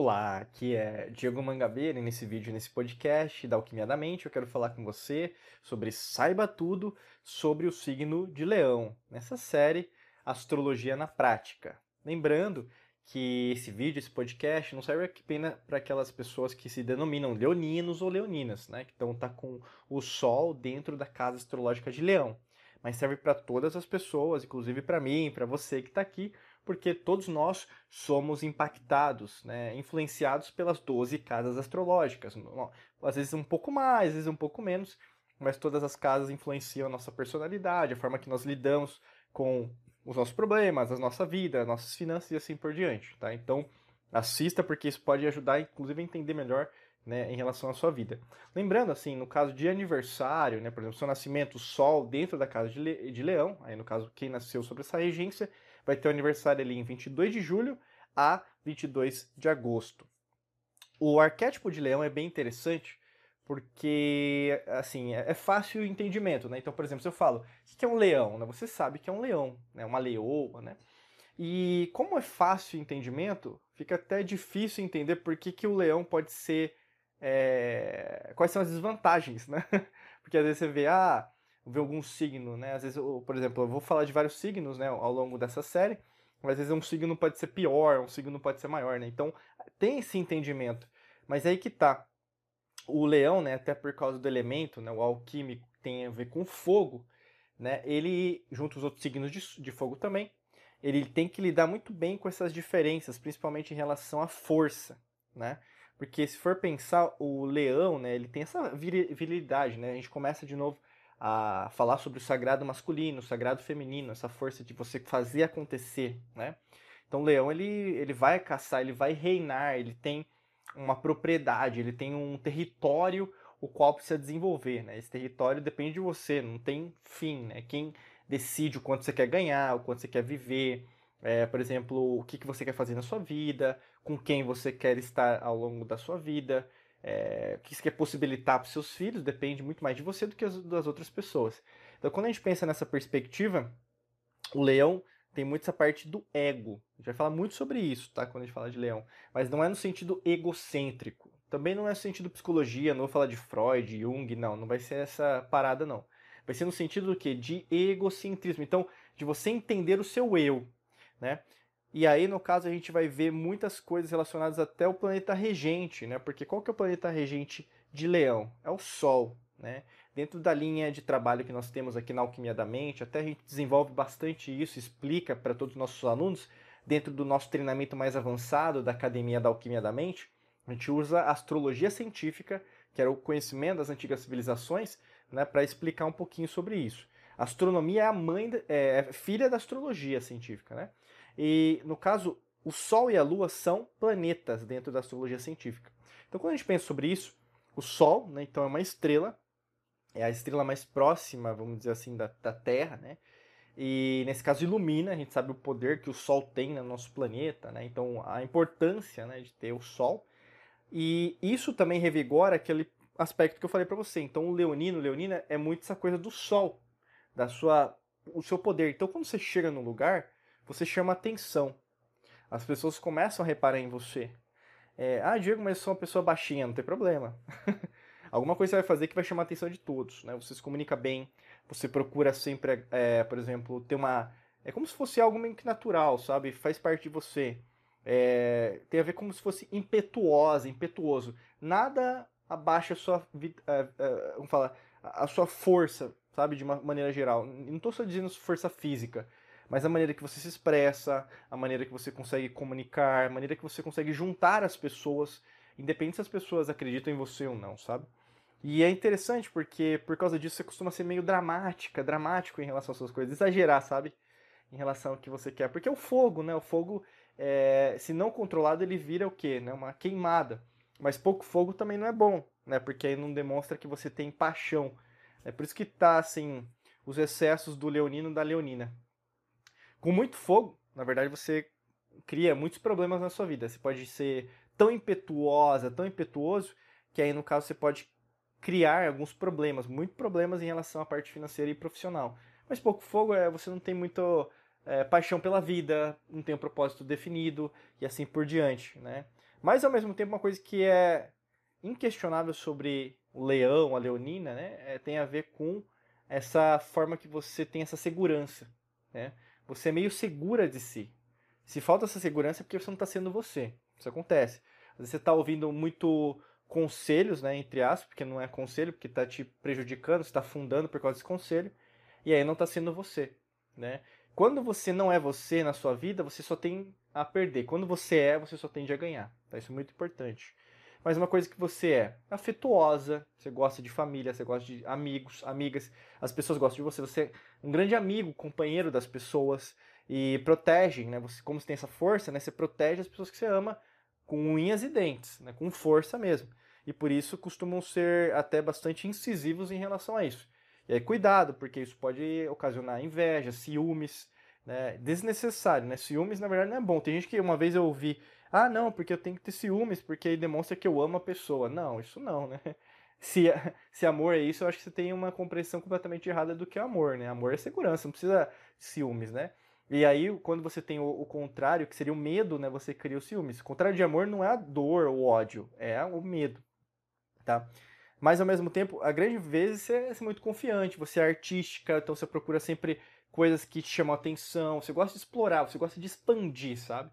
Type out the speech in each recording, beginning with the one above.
Olá, aqui é Diego Mangabeira e nesse vídeo, nesse podcast da Alquimia da Mente, eu quero falar com você sobre Saiba Tudo sobre o signo de Leão, nessa série Astrologia na Prática. Lembrando que esse vídeo, esse podcast, não serve apenas para aquelas pessoas que se denominam leoninos ou leoninas, né? Que estão tá com o Sol dentro da casa astrológica de Leão. Mas serve para todas as pessoas, inclusive para mim, para você que está aqui, porque todos nós somos impactados, né, influenciados pelas 12 casas astrológicas. Às vezes um pouco mais, às vezes um pouco menos, mas todas as casas influenciam a nossa personalidade, a forma que nós lidamos com os nossos problemas, a nossa vida, as nossas finanças e assim por diante, tá? Então, assista porque isso pode ajudar, inclusive, a entender melhor né, em relação à sua vida. Lembrando, assim, no caso de aniversário, né, por exemplo, seu nascimento, o Sol dentro da casa de, Le de Leão, aí no caso, quem nasceu sobre essa regência, vai ter o aniversário ali em 22 de julho a 22 de agosto. O arquétipo de leão é bem interessante porque, assim, é, é fácil o entendimento, né? Então, por exemplo, se eu falo, o que é um leão? Né? Você sabe que é um leão, né? uma leoa, né? E como é fácil o entendimento, fica até difícil entender por que, que o leão pode ser... É... Quais são as desvantagens, né? Porque às vezes você vê, ah, ver algum signo, né? Às vezes, eu, por exemplo, eu vou falar de vários signos, né, ao longo dessa série, mas às vezes um signo pode ser pior, um signo pode ser maior, né? Então, tem esse entendimento. Mas é aí que tá. O leão, né, até por causa do elemento, né, o alquímico tem a ver com fogo, né? Ele, junto aos outros signos de, de fogo também, ele tem que lidar muito bem com essas diferenças, principalmente em relação à força, né? Porque se for pensar, o leão, né, ele tem essa virilidade, né? A gente começa de novo a falar sobre o sagrado masculino, o sagrado feminino, essa força de você fazer acontecer, né? Então o leão ele, ele vai caçar, ele vai reinar, ele tem uma propriedade, ele tem um território o qual precisa desenvolver, né? Esse território depende de você, não tem fim, né? Quem decide o quanto você quer ganhar, o quanto você quer viver, é, por exemplo, o que, que você quer fazer na sua vida, com quem você quer estar ao longo da sua vida, é, o que você quer possibilitar para os seus filhos depende muito mais de você do que das outras pessoas. Então, quando a gente pensa nessa perspectiva, o leão tem muito essa parte do ego. A gente vai falar muito sobre isso, tá? Quando a gente fala de leão. Mas não é no sentido egocêntrico. Também não é no sentido psicologia, não vou falar de Freud, Jung, não. Não vai ser essa parada, não. Vai ser no sentido do quê? De egocentrismo. Então, de você entender o seu eu, né? E aí, no caso, a gente vai ver muitas coisas relacionadas até o planeta regente, né? Porque qual que é o planeta regente de Leão? É o Sol, né? Dentro da linha de trabalho que nós temos aqui na Alquimia da Mente, até a gente desenvolve bastante isso, explica para todos os nossos alunos, dentro do nosso treinamento mais avançado da Academia da Alquimia da Mente, a gente usa a astrologia científica, que era o conhecimento das antigas civilizações, né, para explicar um pouquinho sobre isso. A astronomia é a mãe, é, é filha da astrologia científica, né? E, no caso, o Sol e a Lua são planetas dentro da astrologia científica. Então, quando a gente pensa sobre isso, o Sol, né, então, é uma estrela, é a estrela mais próxima, vamos dizer assim, da, da Terra, né? E, nesse caso, ilumina, a gente sabe o poder que o Sol tem no nosso planeta, né? Então, a importância né, de ter o Sol. E isso também revigora aquele aspecto que eu falei para você. Então, o leonino, leonina, é muito essa coisa do Sol, da sua, o seu poder. Então, quando você chega num lugar você chama atenção. As pessoas começam a reparar em você. É, ah, Diego, mas eu sou uma pessoa baixinha, não tem problema. Alguma coisa você vai fazer que vai chamar a atenção de todos, né? Você se comunica bem, você procura sempre, é, por exemplo, ter uma... É como se fosse algo meio que natural, sabe? Faz parte de você. É, tem a ver como se fosse impetuosa, impetuoso. Nada abaixa a sua, é, é, vamos falar, a sua força, sabe? De uma maneira geral. Não estou só dizendo força física mas a maneira que você se expressa, a maneira que você consegue comunicar, a maneira que você consegue juntar as pessoas, independente se as pessoas acreditam em você ou não, sabe? E é interessante porque por causa disso você costuma ser meio dramática, dramático em relação às suas coisas, exagerar, sabe? Em relação ao que você quer. Porque é o fogo, né? O fogo, é, se não controlado, ele vira o quê? Né? Uma queimada. Mas pouco fogo também não é bom, né? Porque aí não demonstra que você tem paixão. É por isso que tá, assim, os excessos do leonino da leonina. Com muito fogo, na verdade, você cria muitos problemas na sua vida. Você pode ser tão impetuosa, tão impetuoso, que aí no caso você pode criar alguns problemas, muitos problemas em relação à parte financeira e profissional. Mas pouco fogo é você não tem muito é, paixão pela vida, não tem um propósito definido e assim por diante, né? Mas ao mesmo tempo uma coisa que é inquestionável sobre o leão, a leonina, né, é, tem a ver com essa forma que você tem essa segurança, né? Você é meio segura de si. Se falta essa segurança é porque você não está sendo você. Isso acontece. Às vezes você está ouvindo muito conselhos, né, entre aspas, porque não é conselho, porque está te prejudicando, você está afundando por causa desse conselho, e aí não está sendo você, né? Quando você não é você na sua vida, você só tem a perder. Quando você é, você só tende a ganhar. Tá? Isso é muito importante. Mas uma coisa que você é afetuosa, você gosta de família, você gosta de amigos, amigas, as pessoas gostam de você, você é um grande amigo, companheiro das pessoas e protege, né? Você, como você tem essa força, né? Você protege as pessoas que você ama com unhas e dentes, né? Com força mesmo. E por isso costumam ser até bastante incisivos em relação a isso. E aí cuidado, porque isso pode ocasionar inveja, ciúmes, né? Desnecessário, né? Ciúmes na verdade não é bom. Tem gente que uma vez eu ouvi ah, não, porque eu tenho que ter ciúmes, porque aí demonstra que eu amo a pessoa. Não, isso não, né? Se, se amor é isso, eu acho que você tem uma compreensão completamente errada do que é amor, né? Amor é segurança, não precisa ciúmes, né? E aí, quando você tem o, o, contrário, que seria o medo, né? Você cria o ciúmes. O contrário de amor não é a dor, o ódio, é o medo, tá? Mas, ao mesmo tempo, a grande vez você é muito confiante, você é artística, então você procura sempre coisas que te chamam a atenção, você gosta de explorar, você gosta de expandir, sabe?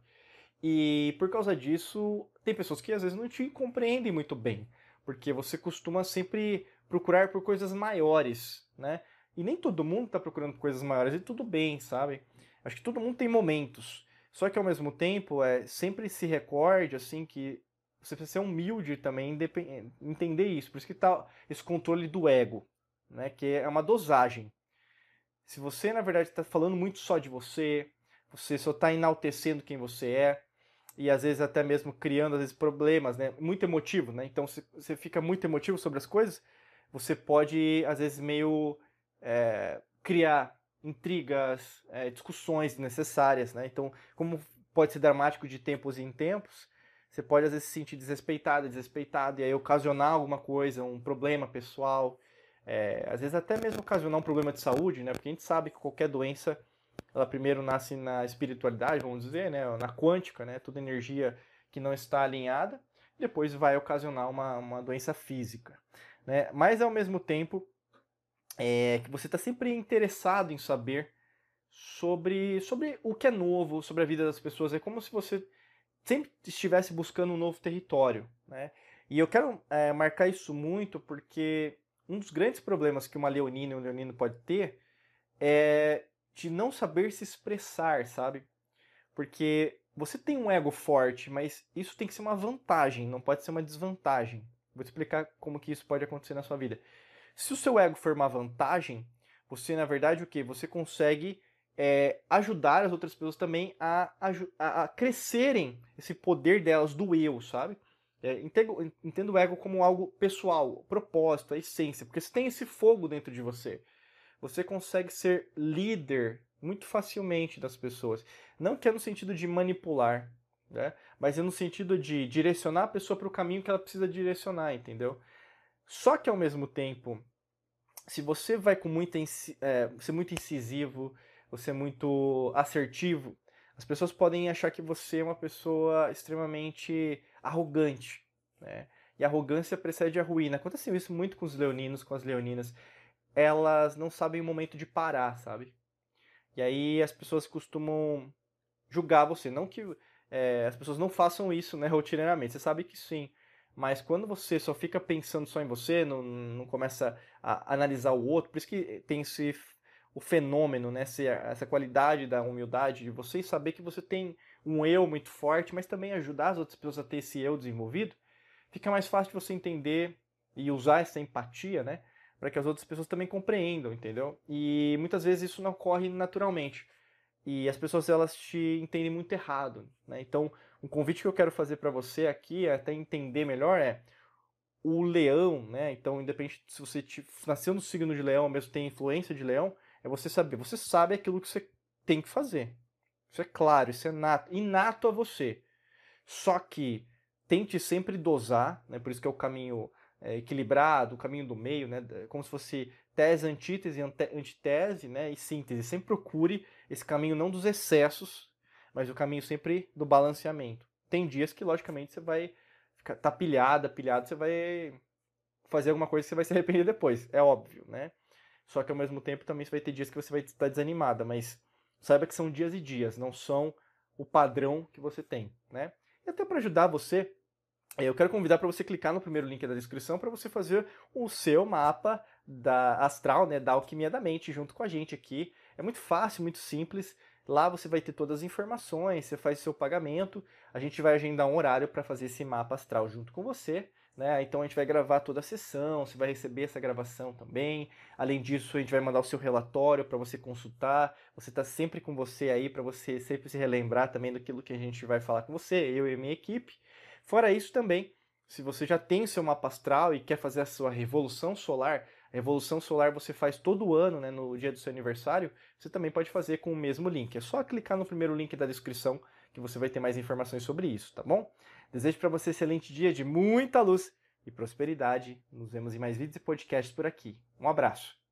E por causa disso, tem pessoas que às vezes não te compreendem muito bem, porque você costuma sempre procurar por coisas maiores, né? E nem todo mundo está procurando coisas maiores e tudo bem, sabe? Acho que todo mundo tem momentos. Só que ao mesmo tempo, é, sempre se recorde assim que você precisa ser humilde também, entender isso. Por isso que está esse controle do ego, né? Que é uma dosagem. Se você, na verdade, está falando muito só de você, você só está enaltecendo quem você é, e às vezes até mesmo criando às vezes problemas, né? Muito emotivo, né? Então se você fica muito emotivo sobre as coisas, você pode às vezes meio é, criar intrigas, é, discussões necessárias, né? Então como pode ser dramático de tempos em tempos, você pode às vezes se sentir desrespeitado, desrespeitado e aí ocasionar alguma coisa, um problema pessoal, é, às vezes até mesmo ocasionar um problema de saúde, né? Porque a gente sabe que qualquer doença ela primeiro nasce na espiritualidade, vamos dizer, né, na quântica, né, toda energia que não está alinhada, depois vai ocasionar uma, uma doença física. Né? Mas ao mesmo tempo é, que você está sempre interessado em saber sobre, sobre o que é novo, sobre a vida das pessoas. É como se você sempre estivesse buscando um novo território. Né? E eu quero é, marcar isso muito porque um dos grandes problemas que uma leonina e um leonino pode ter é de não saber se expressar, sabe? Porque você tem um ego forte, mas isso tem que ser uma vantagem, não pode ser uma desvantagem. Vou te explicar como que isso pode acontecer na sua vida. Se o seu ego for uma vantagem, você, na verdade, o que? Você consegue é, ajudar as outras pessoas também a, a, a, crescerem esse poder delas do eu, sabe? É, entendo, entendo o ego como algo pessoal, propósito, a essência, porque você tem esse fogo dentro de você você consegue ser líder muito facilmente das pessoas. Não que é no sentido de manipular, né? mas é no sentido de direcionar a pessoa para o caminho que ela precisa direcionar, entendeu? Só que ao mesmo tempo, se você vai com muita é, ser muito incisivo, você é muito assertivo, as pessoas podem achar que você é uma pessoa extremamente arrogante, né? E arrogância precede a ruína. Aconteceu isso muito com os leoninos, com as leoninas elas não sabem o momento de parar, sabe? E aí as pessoas costumam julgar você. Não que é, as pessoas não façam isso né, rotineiramente, você sabe que sim. Mas quando você só fica pensando só em você, não, não começa a analisar o outro, por isso que tem esse o fenômeno, né, essa qualidade da humildade de você saber que você tem um eu muito forte, mas também ajudar as outras pessoas a ter esse eu desenvolvido, fica mais fácil de você entender e usar essa empatia, né, para que as outras pessoas também compreendam, entendeu? E muitas vezes isso não ocorre naturalmente. E as pessoas elas te entendem muito errado, né? Então, um convite que eu quero fazer para você aqui, até entender melhor, é o leão, né? Então, independente se você te, nasceu no signo de leão, ou mesmo tem influência de leão, é você saber, você sabe aquilo que você tem que fazer. Isso é claro, isso é nato, inato a você. Só que tente sempre dosar, né? Por isso que é o caminho é, equilibrado, o caminho do meio, né, como se fosse tese, antítese, antitese né, e síntese. Sempre procure esse caminho não dos excessos, mas o caminho sempre do balanceamento. tem dias que, logicamente, você vai ficar tá pilhada, pilhado, você vai fazer alguma coisa que você vai se arrepender depois, é óbvio, né? Só que ao mesmo tempo também você vai ter dias que você vai estar desanimada, mas saiba que são dias e dias, não são o padrão que você tem, né? E até para ajudar você, eu quero convidar para você clicar no primeiro link da descrição para você fazer o seu mapa da astral, né, da alquimia da mente junto com a gente aqui. É muito fácil, muito simples. Lá você vai ter todas as informações, você faz seu pagamento, a gente vai agendar um horário para fazer esse mapa astral junto com você. Né? Então a gente vai gravar toda a sessão, você vai receber essa gravação também. Além disso, a gente vai mandar o seu relatório para você consultar. Você está sempre com você aí para você sempre se relembrar também daquilo que a gente vai falar com você, eu e minha equipe. Fora isso também, se você já tem seu mapa astral e quer fazer a sua revolução solar, a revolução solar você faz todo ano, né, no dia do seu aniversário, você também pode fazer com o mesmo link. É só clicar no primeiro link da descrição que você vai ter mais informações sobre isso, tá bom? Desejo para você um excelente dia de muita luz e prosperidade. Nos vemos em mais vídeos e podcasts por aqui. Um abraço.